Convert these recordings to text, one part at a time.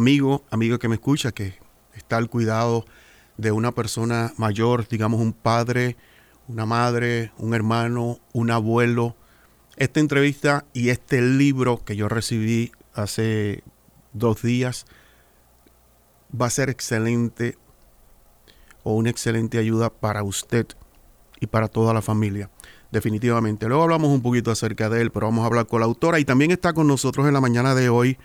Amigo, amigo que me escucha, que está al cuidado de una persona mayor, digamos un padre, una madre, un hermano, un abuelo. Esta entrevista y este libro que yo recibí hace dos días va a ser excelente o una excelente ayuda para usted y para toda la familia. Definitivamente. Luego hablamos un poquito acerca de él, pero vamos a hablar con la autora y también está con nosotros en la mañana de hoy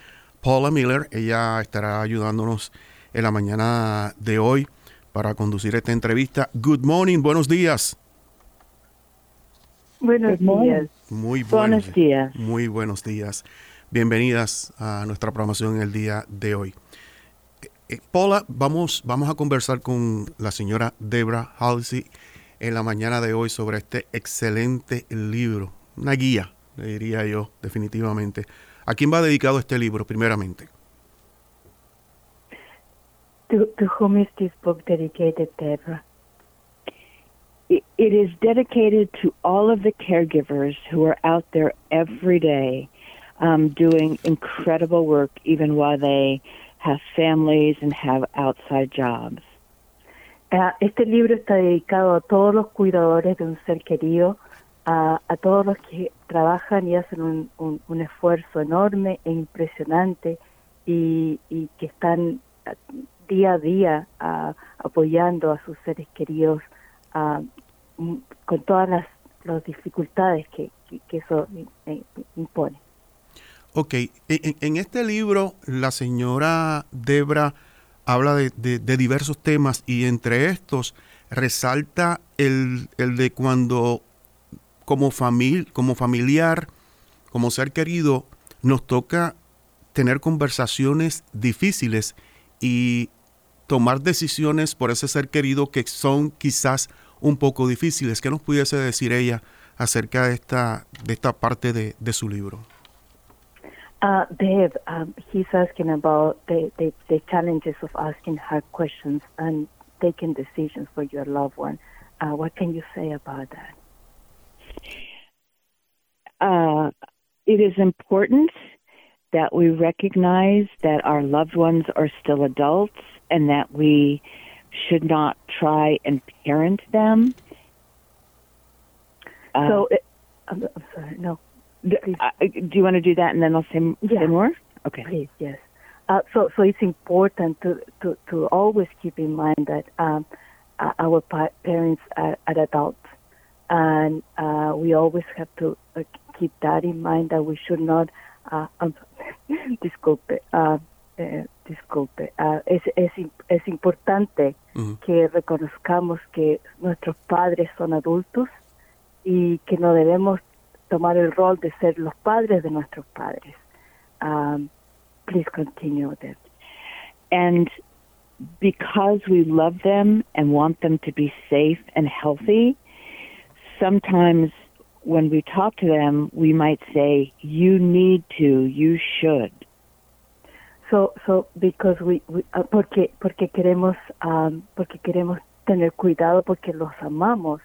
Paula Miller. Ella estará ayudándonos en la mañana de hoy para conducir esta entrevista. Good morning, buenos días. Buenos días. Muy Buenos buenos días. Muy buenos días. Bienvenidas a nuestra programación en el día de hoy. Eh, eh, Paula, vamos, vamos a conversar con la señora Debra Halsey en la mañana de hoy sobre este excelente libro, una guía, le diría yo, definitivamente. ¿A quién va dedicado este libro, primeramente? To, to whom is this book dedicated, Deborah? It, it is dedicated to all of the caregivers who are out there every day um, doing incredible work, even while they have families and have outside jobs. Ah, Este libro está dedicado a todos los cuidadores de un ser querido, a, a todos los que trabajan y hacen un, un- un esfuerzo enorme e impresionante y, y que están ah, día a día ah, apoyando a sus seres queridos ah, m- con todas las, las dificultades que, que- eso eh, impone. Ok, en este libro la señora Debra habla de, de- de diversos temas y entre estos resalta el, el de cuando como, famil, como familiar, como ser querido, nos toca tener conversaciones difíciles y tomar decisiones por ese ser querido que son quizás un poco difíciles. ¿Qué nos pudiese decir ella acerca de esta, de esta parte de- de su libro? Uh, Dave, um, he's asking about the, the, challenges of asking hard questions and taking decisions for your loved one. Uh, what can you say about that? Uh, it is important that we recognize that our loved ones are still adults and that we should not try and parent them. Uh, so, uh, I'm, I'm sorry, no, d- uh, do you want to do that and then I'll say, Yeah. say more? Okay. please, yes. Uh, so, so it's important to, to, to always keep in mind that um, uh, our pa- parents are, are adults, and uh, we always have to uh, keep that in mind that we should not. Uh, um, disculpe, uh, eh, disculpe. Uh, es, es, im- es importante Ujú. que reconozcamos que nuestros padres son adultos y que no debemos tomar el rol de ser los padres de nuestros padres. Um, please continue with it. And because we love them and want them to be safe and healthy, sometimes when we talk to them, we might say, You need to, you should. So, so because we, we uh, porque porque queremos um, porque queremos tener cuidado porque los amamos,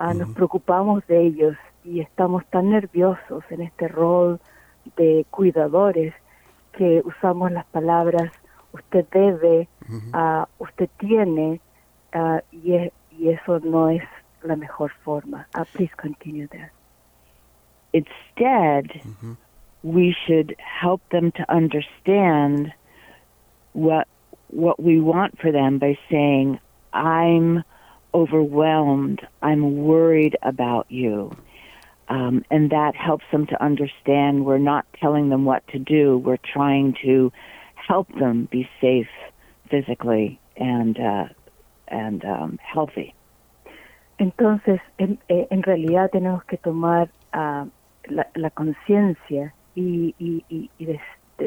ah, nos preocupamos de ellos y estamos tan nerviosos en este rol de cuidadores que usamos las palabras usted debe, ah, usted tiene y es- y eso no es la mejor forma. Ah, please continue there. Instead, we should help them to understand what what we want for them by saying, "I'm overwhelmed. I'm worried about you," um, and that helps them to understand we're not telling them what to do. We're trying to help them be safe physically and uh, and um, healthy. Entonces, en, eh, en realidad tenemos que tomar ah, la, la conciencia y, y, y, y des-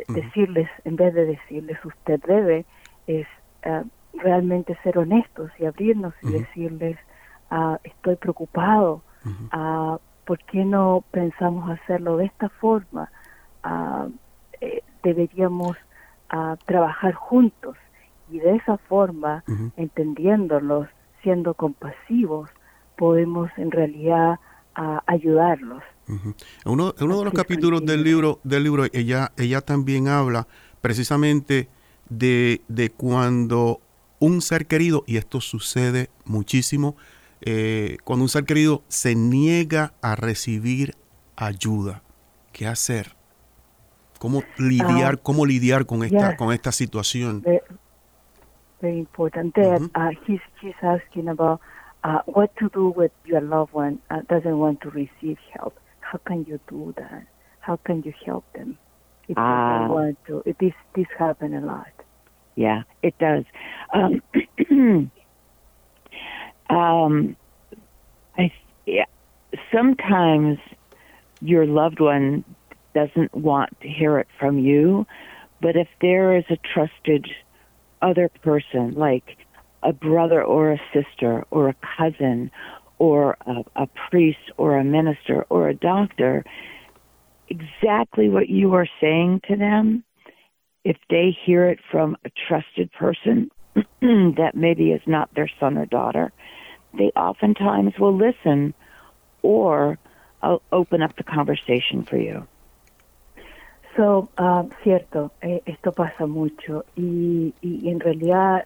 decirles, en vez de decirles usted debe, es ah, realmente ser honestos y abrirnos y decirles ah, estoy preocupado, uh, ¿por qué no pensamos hacerlo de esta forma? Eh, deberíamos trabajar juntos y de esa forma, entendiéndolos, siendo compasivos, podemos en realidad ayudarlos. uno, uno de los capítulos del libro, del libro ella, ella también habla precisamente de, de cuando un ser querido, y esto sucede muchísimo, eh, cuando un ser querido se niega a recibir ayuda. ¿Qué hacer? ¿Cómo lidiar, ah, cómo lidiar con esta, con esta situación? Very, important. Uh, he's, he's asking about uh, what to do with your loved one uh, doesn't want to receive help. How can you do that? How can you help them if they don't want to? It, this this happen a lot. Yeah, it does. Um, um, I yeah, sometimes your loved one doesn't want to hear it from you, but if there is a trusted other person, like a brother or a sister or a cousin or a, a priest or a minister or a doctor, exactly what you are saying to them if they hear it from a trusted person that maybe is not their son or daughter, they oftentimes will listen or I'll open up the conversation for you. So, uh, cierto, eh, esto pasa mucho y, y, en realidad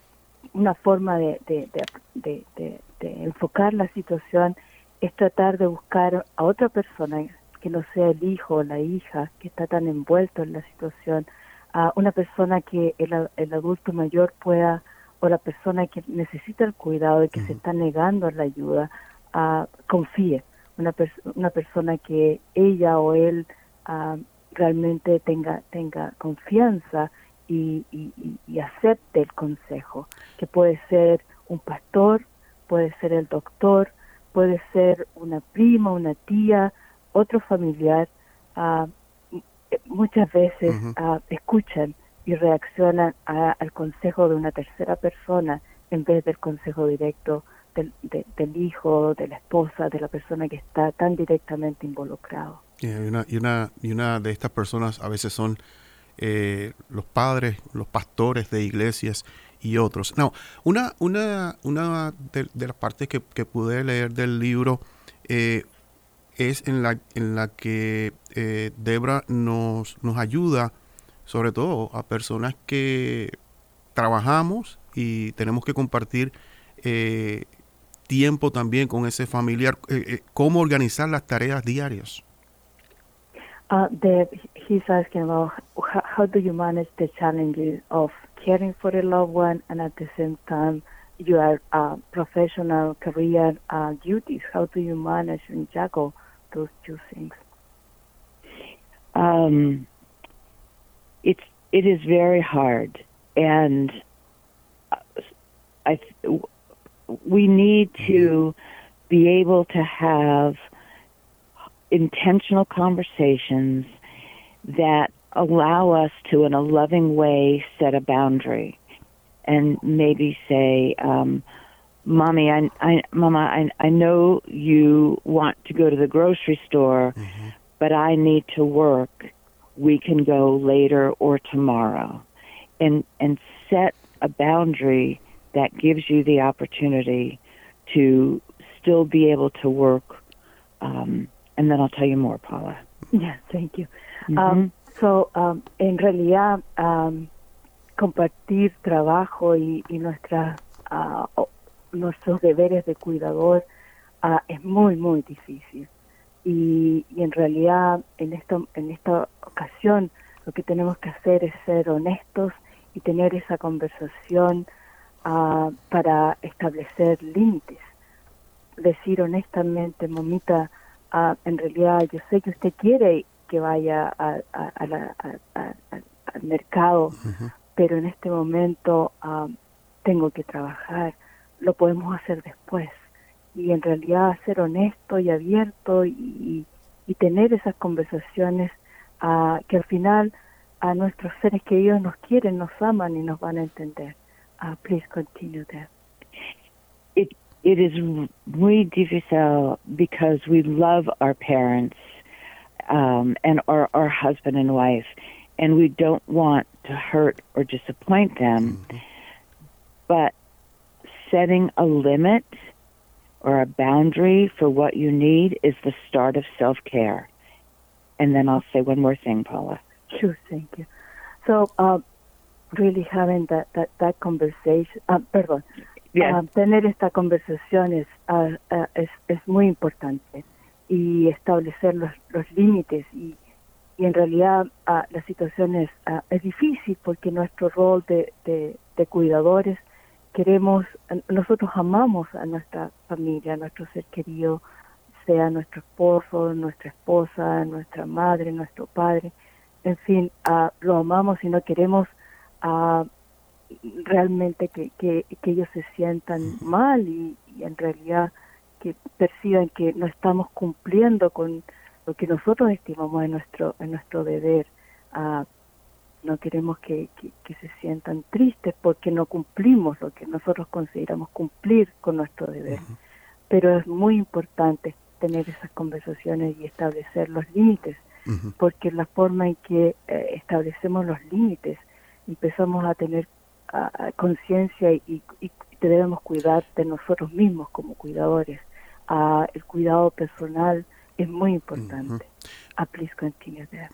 una forma de, de, de, de, enfocar la situación es tratar de buscar a otra persona que no sea el hijo o la hija que está tan envuelto en la situación a una persona que el, el, adulto mayor pueda, o la persona que necesita el cuidado y que se está negando a la ayuda, uh, confíe. Una, una persona que ella o él uh, realmente tenga, tenga confianza y, y, y, acepte el consejo, que puede ser un pastor, puede ser el doctor, puede ser una prima, una tía, otro familiar. Uh, muchas veces uh, escuchan y reaccionan a, al consejo de una tercera persona en vez del consejo directo del, de, del hijo, de la esposa, de la persona que está tan directamente involucrado. y, una, y, una, y una de estas personas a veces son eh, los padres, los pastores de iglesias y otros. No, una, una, una de, las partes que, pude leer del libro eh, es en la, en la que eh, Debra nos, nos ayuda, sobre todo a personas que trabajamos y tenemos que compartir eh, tiempo también con ese familiar, eh cómo organizar las tareas diarias. Uh, Deb, he's asking about how, how do you manage the challenges of caring for a loved one and at the same time your uh, professional career uh, duties. How do you manage and juggle those two things? Um, it's it is very hard, and I we need to be able to have intentional conversations that allow us to, in a loving way, set a boundary and maybe say, um, mommy, I, I, mama, I, I know you want to go to the grocery store, mm-hmm. but I need to work. We can go later or tomorrow, and and set a boundary that gives you the opportunity to still be able to work. Um, and then I'll tell you more, Paula. Yeah, thank you. Um, so, um, en realidad, um, compartir trabajo y, y nuestra uh, nuestros deberes de cuidador uh, es muy, muy difícil. Y, y, en realidad en, esto, en esta ocasión lo que tenemos que hacer es ser honestos y tener esa conversación uh, para establecer límites. Decir honestamente, mamita, uh, en realidad yo sé que usted quiere que vaya a, a, a la, al mercado, pero en este momento tengo que trabajar lo podemos hacer después. Y en realidad ser honesto y abierto y, y tener esas conversaciones uh, que al final a nuestros seres queridos nos quieren, nos aman y nos van a entender. Uh, please continue there. It it is muy difícil because we love our parents um, and our our husband and wife, and we don't want to hurt or disappoint them. Mm-hmm. But setting a limit or a boundary for what you need is the start of self care. And then I'll say one more thing, Paula. Sure, thank you. So, uh, really having that, that, that conversation, uh, perdón, yes. uh, tener esta conversación es, uh, uh, es, es muy importante y establecer los, los límites. Y, y en realidad uh, la situación es, es difícil porque nuestro rol de, de, de cuidadores queremos, nosotros amamos a nuestra familia, a nuestro ser querido, sea nuestro esposo, nuestra esposa, nuestra madre, nuestro padre, en fin, uh, lo amamos y no queremos uh, realmente que, que, que, ellos se sientan mal y, y, en realidad que perciban que no estamos cumpliendo con lo que nosotros estimamos en nuestro, en nuestro deber. Uh, no queremos que, que, se sientan tristes porque no cumplimos lo que nosotros consideramos cumplir con nuestro deber. Pero es muy importante tener esas conversaciones y establecer los límites, porque la forma en que eh, establecemos los límites empezamos a tener conciencia y, y, debemos cuidar de nosotros mismos como cuidadores. El cuidado personal es muy importante. Uh, please continue there.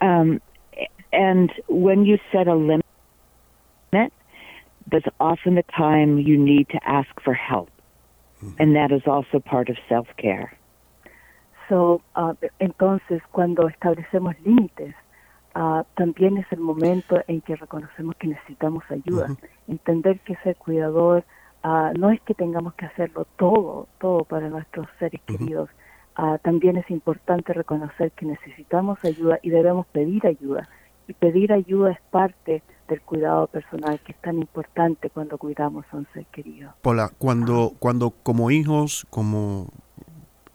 Um, And when you set a limit, that's often the time you need to ask for help. And that is also part of self care. So, uh, entonces, cuando establecemos límites, uh, también es el momento en que reconocemos que necesitamos ayuda. Entender que ser cuidador uh, no es que tengamos que hacerlo todo, todo para nuestros seres uh-huh. queridos. también es importante reconocer que necesitamos ayuda y debemos pedir ayuda y pedir ayuda es parte del cuidado personal que es tan importante cuando cuidamos a un ser querido. Hola, cuando, cuando como hijos, como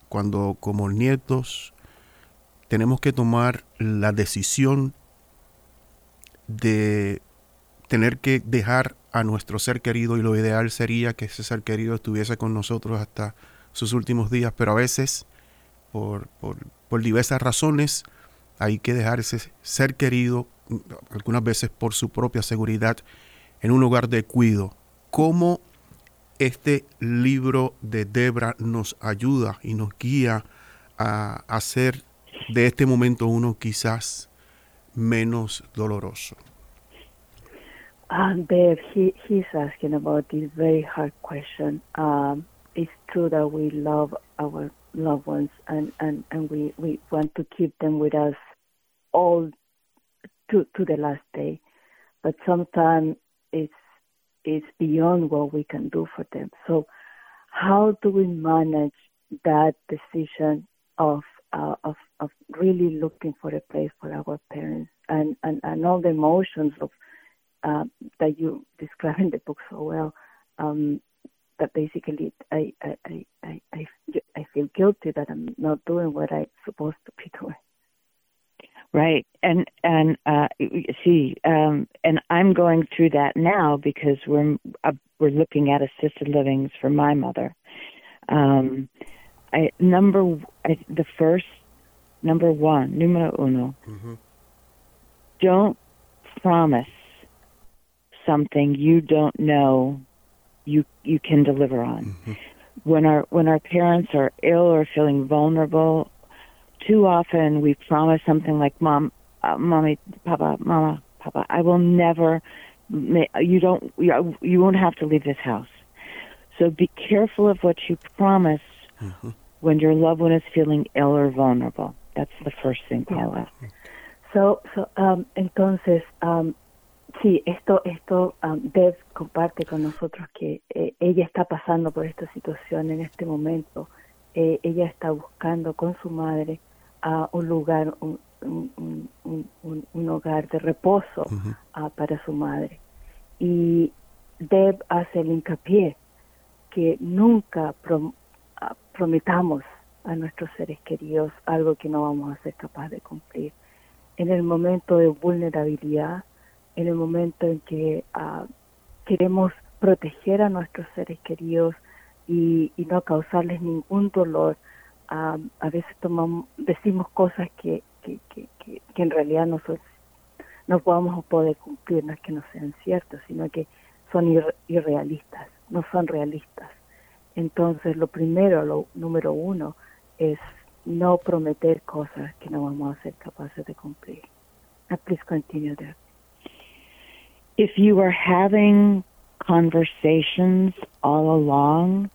cuando como nietos, tenemos que tomar la decisión de tener que dejar a nuestro ser querido y lo ideal sería que ese ser querido estuviese con nosotros hasta sus últimos días, pero a veces, por, por, por diversas razones, hay que dejar ese ser querido, algunas veces por su propia seguridad, en un lugar de cuido. ¿Cómo este libro de Debra nos ayuda y nos guía a hacer de este momento uno quizás menos doloroso? Um, Dave, he, he's asking about this very hard question. Um, it's true that we love our loved ones and, and, and we, we want to keep them with us all to, to the last day. But sometimes it's it's beyond what we can do for them. So how do we manage that decision of uh, of of really looking for a place for our parents and and, and all the emotions of uh, that you describe in the book so well. Um, that basically I, I, I, I, I feel guilty that I'm not doing what I'm supposed to be doing. Right, and and uh, see, um, and I'm going through that now because we're uh, we're looking at assisted livings for my mother. Um, I number I, the first number one, numero uno. Mm-hmm. Don't promise something you don't know you you can deliver on. Mm-hmm. When our when our parents are ill or feeling vulnerable too often we promise something like, "Mom, uh, mommy, Papa, Mama, Papa, I will never. You don't. You won't have to leave this house." So be careful of what you promise mm-hmm. when your loved one is feeling ill or vulnerable. That's the first thing, Paula. So, so um, entonces, um, sí, esto, esto, um, Dev comparte con nosotros que eh, ella está pasando por esta situación en este momento. Eh, ella está buscando con su madre a un lugar, un, un, un, un hogar de reposo uh, para su madre. Y Deb hace el hincapié que nunca prom prometamos a nuestros seres queridos algo que no vamos a ser capaces de cumplir. en el momento de vulnerabilidad, en el momento en que ah, queremos proteger a nuestros seres queridos y, no causarles ningún dolor. Ah, a veces tomamos, decimos cosas que, que, en realidad no, son, no podamos poder cumplir, no es que no sean ciertos, sino que son irrealistas, no son realistas. Entonces, lo primero, lo número uno, es no prometer cosas que no vamos a ser capaces de cumplir. Uh, please continue there. If you are having conversations all along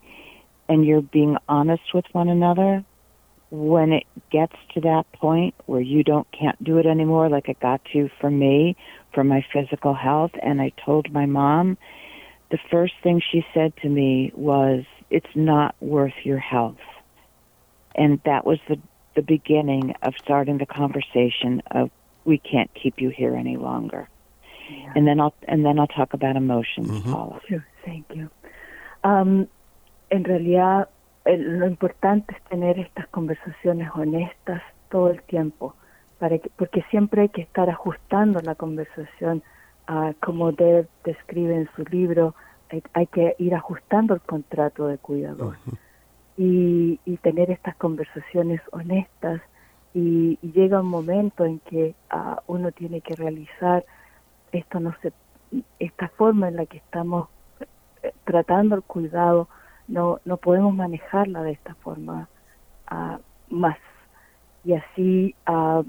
and you're being honest with one another, when it gets to that point where you don't can't do it anymore like it got to for me for my physical health and I told my mom the first thing she said to me was it's not worth your health. And that was the the beginning of starting the conversation of we can't keep you here any longer. Yeah. And then I'll and then I'll talk about emotions, mm-hmm. Paula. Sure, thank you. Um, en realidad lo importante es tener estas conversaciones honestas todo el tiempo, para que, porque siempre hay que estar ajustando la conversación, uh, como Deb describe en su libro, hay, que ir ajustando el contrato de cuidador y, tener estas conversaciones honestas y, llega un momento en que uh, uno tiene que realizar esto no se esta forma en la que estamos eh, tratando el cuidado no no podemos manejarla de esta forma uh, más. Y así uh,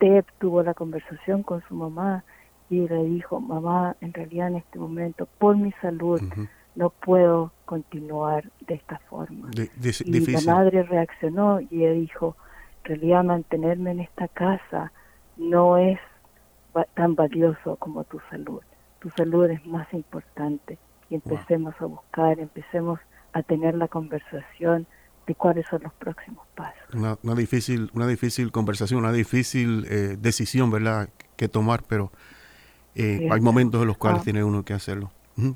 Deb tuvo la conversación con su mamá y le dijo, mamá, en realidad en este momento, por mi salud, no puedo continuar de esta forma. y la madre reaccionó y le dijo, en realidad mantenerme en esta casa no es tan valioso como tu salud. Tu salud es más importante. Y empecemos a buscar, empecemos a tener la conversación de cuáles son los próximos pasos. Una, difícil, una difícil conversación, una difícil eh, decisión, ¿verdad?, que tomar, pero eh, hay momentos en los cuales ah. tiene uno que hacerlo.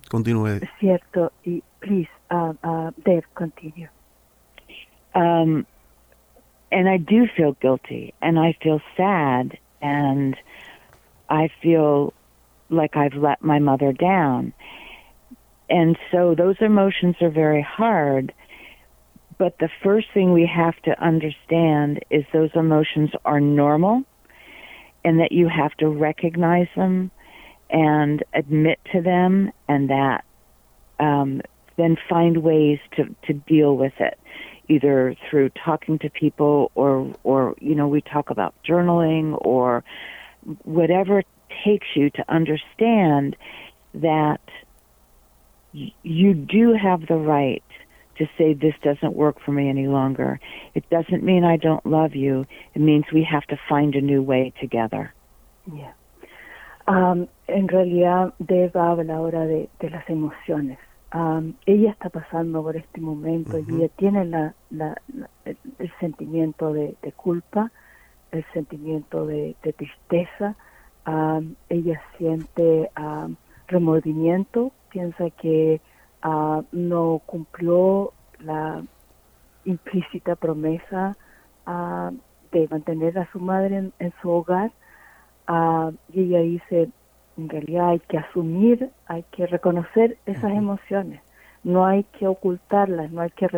Continúe. Cierto. Y, please, uh, uh, Dave, continue. Um, and I do feel guilty, and I feel sad, and I feel like I've let my mother down. And so those emotions are very hard. But the first thing we have to understand is those emotions are normal and that you have to recognize them and admit to them and that um, then find ways to, to deal with it either through talking to people or or you know we talk about journaling or whatever it takes you to understand that you do have the right to say this doesn't work for me any longer. It doesn't mean I don't love you. It means we have to find a new way together. Yeah. Um, en realidad, Deb habla ahora de, de las emociones. Um, ella está pasando por este momento y ella tiene la, la, el, sentimiento de, de, culpa, el sentimiento de, de tristeza. Um, ella siente remordimiento, piensa que uh, no cumplió la implícita promesa de mantener a su madre en su hogar uh, y ella dice, en realidad hay que asumir, hay que reconocer esas emociones, no hay que ocultarlas, no hay que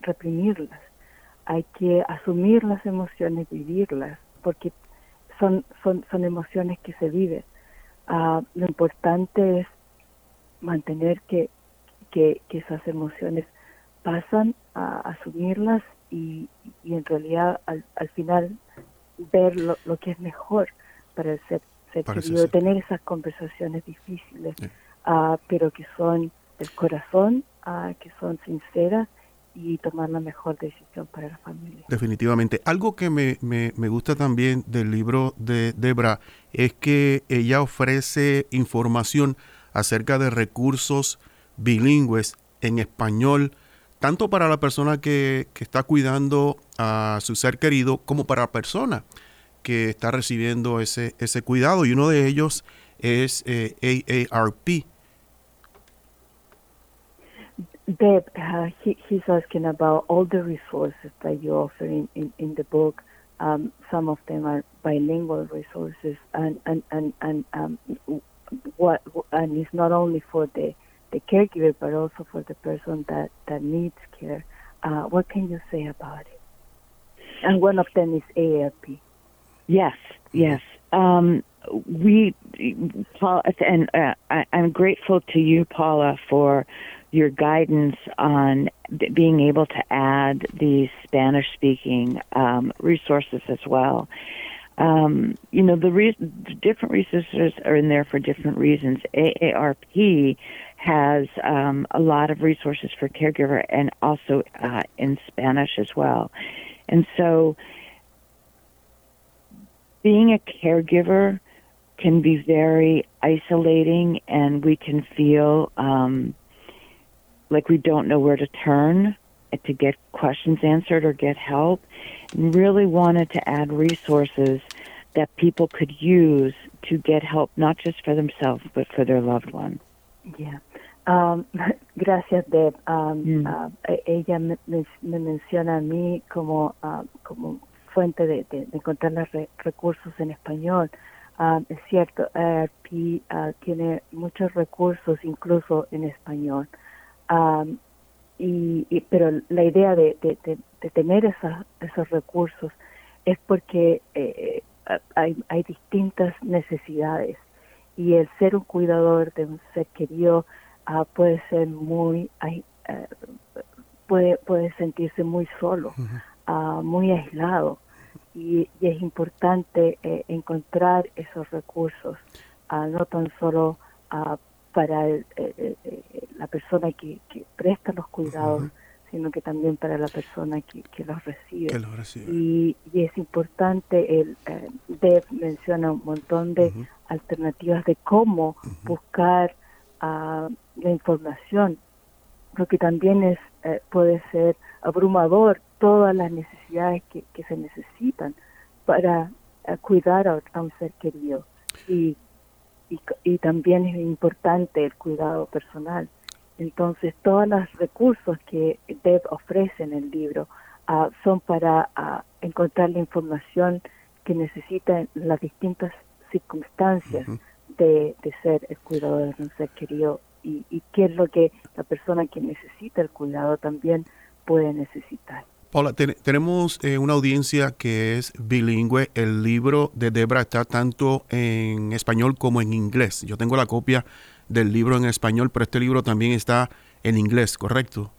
reprimirlas, hay que asumir las emociones, vivirlas, porque son, son, son emociones que se viven. Uh, lo importante es mantener que, que, que esas emociones pasan a asumirlas y, y en realidad al, al final ver lo, lo que es mejor para el ser, querido, tener esas conversaciones difíciles, uh, pero que son del corazón, uh, que son sinceras y tomar la mejor decisión para la familia. Definitivamente. Algo que me, me, me gusta también del libro de Debra es que ella ofrece información acerca de recursos bilingües en español, tanto para la persona que, que, está cuidando a su ser querido como para la persona que está recibiendo ese, ese cuidado y uno de ellos es eh, AARP. Deb, uh, he, he's asking about all the resources that you offer in, in, in the book, Um, some of them are bilingual resources, and and and and um, what and it's not only for the the caregiver, but also for the person that that needs care. Uh, what can you say about it? And one of them is AARP. Yes, yes. Um, we, Paul, and uh, I, I'm grateful to you, Paula, for your guidance on being able to add these Spanish speaking um, resources as well. Um, you know, the, re- the different resources are in there for different reasons. AARP has um, a lot of resources for caregiver and also uh, in Spanish as well. And so being a caregiver can be very isolating and we can feel um, like we don't know where to turn to get questions answered or get help and really wanted to add resources that people could use to get help not just for themselves but for their loved one. Yeah. Um, gracias, Deb. Um, mm. uh, ella me, me, menciona a mí como, uh, como fuente de, de, de encontrar re, recursos en español. Um, es cierto, ARP uh, tiene muchos recursos incluso en español. Um, y, y, pero la idea de, de, de tener esa, esos recursos es porque eh, hay, hay distintas necesidades y el ser un cuidador de un ser querido uh, puede ser muy uh, puede puede sentirse muy solo uh, muy aislado. Y, y es importante eh, encontrar esos recursos no tan solo para el, eh, eh, la persona que, que, presta los cuidados sino que también para la persona que, que los recibe. Que los recibe. Y, y, es importante, el eh, Deb menciona un montón de alternativas de cómo buscar uh, la información, porque también es eh, puede ser abrumador todas las necesidades que, que se necesitan para uh, cuidar a, a, un ser querido. Y, y, y también es importante el cuidado personal. Entonces, todos los recursos que Deb ofrece en el libro uh, son para uh, encontrar la información que necesita en las distintas circunstancias uh -huh. de, de, ser el cuidador de un ser querido y, y, qué es lo que la persona que necesita el cuidado también puede necesitar. Paula, ten, tenemos eh, una audiencia que es bilingüe. El libro de Debra está tanto en español como en inglés. Yo tengo la copia del libro en español, pero este libro también está en inglés, ¿correcto?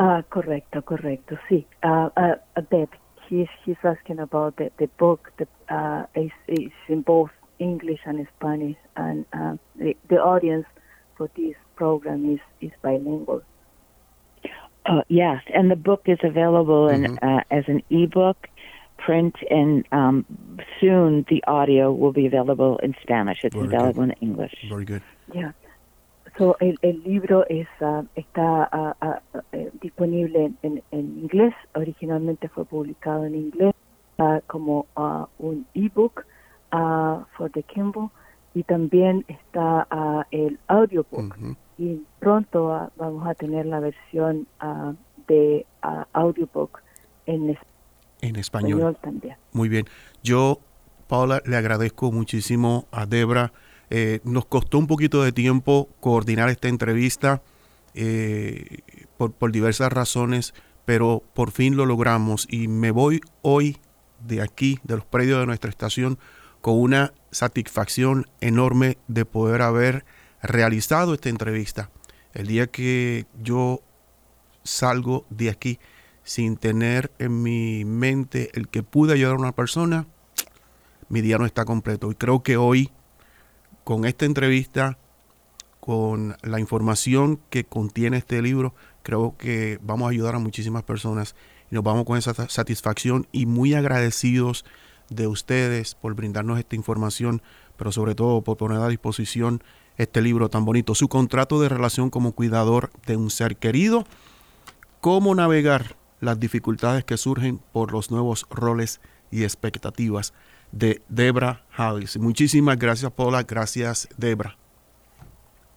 Uh, correcto, correcto, sí. Uh, uh, he's, he's asking about the, the book that uh, is, is in both English and Spanish, and uh, the, the audience for this program is, is bilingual. Uh, yes, and the book is available in, mm-hmm. uh, as an ebook print, and um, soon the audio will be available in Spanish. It's Very available good. in English. Very good. Yeah. So el, el libro es, uh, está uh, disponible en, en, inglés. Originalmente fue publicado en inglés uh, como uh, un ebook for the Kindle y también está el audiobook. Mm -hmm. Y pronto vamos a tener la versión de audiobook en español en español. también. Muy bien. Yo, Paula, le agradezco muchísimo a Debra. Eh, nos costó un poquito de tiempo coordinar esta entrevista eh, por, por diversas razones, pero por fin lo logramos y me voy hoy de aquí, de los predios de nuestra estación, con una satisfacción enorme de poder haber realizado esta entrevista. El día que yo salgo de aquí, sin tener en mi mente el que pude ayudar a una persona, mi día no está completo. Y creo que hoy, con esta entrevista, con la información que contiene este libro, creo que vamos a ayudar a muchísimas personas y nos vamos con esa satisfacción y muy agradecidos de ustedes por brindarnos esta información, pero sobre todo por poner a disposición este libro tan bonito, su contrato de relación como cuidador de un ser querido, cómo navegar las dificultades que surgen por los nuevos roles y expectativas de Debra Harris. Muchísimas gracias, Paula. Gracias, Debra.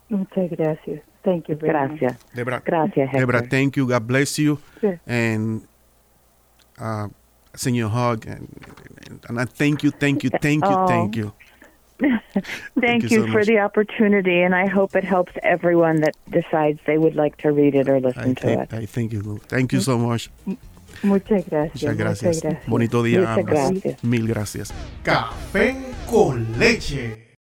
Muchas gracias. Thank you very gracias. Debra, gracias, Debra, thank you. God bless you. And uh, send you a hug and, and I thank you, thank you, thank you, Oh. thank you. Thank, you you, so for much. the opportunity, and I hope it helps everyone that decides they would like to read it or listen I to thank, it. I thank you. Thank you mm. so much. Muchas gracias. Muchas gracias. Muchas gracias. Bonito día. Muchas gracias. Mil gracias. Café con leche.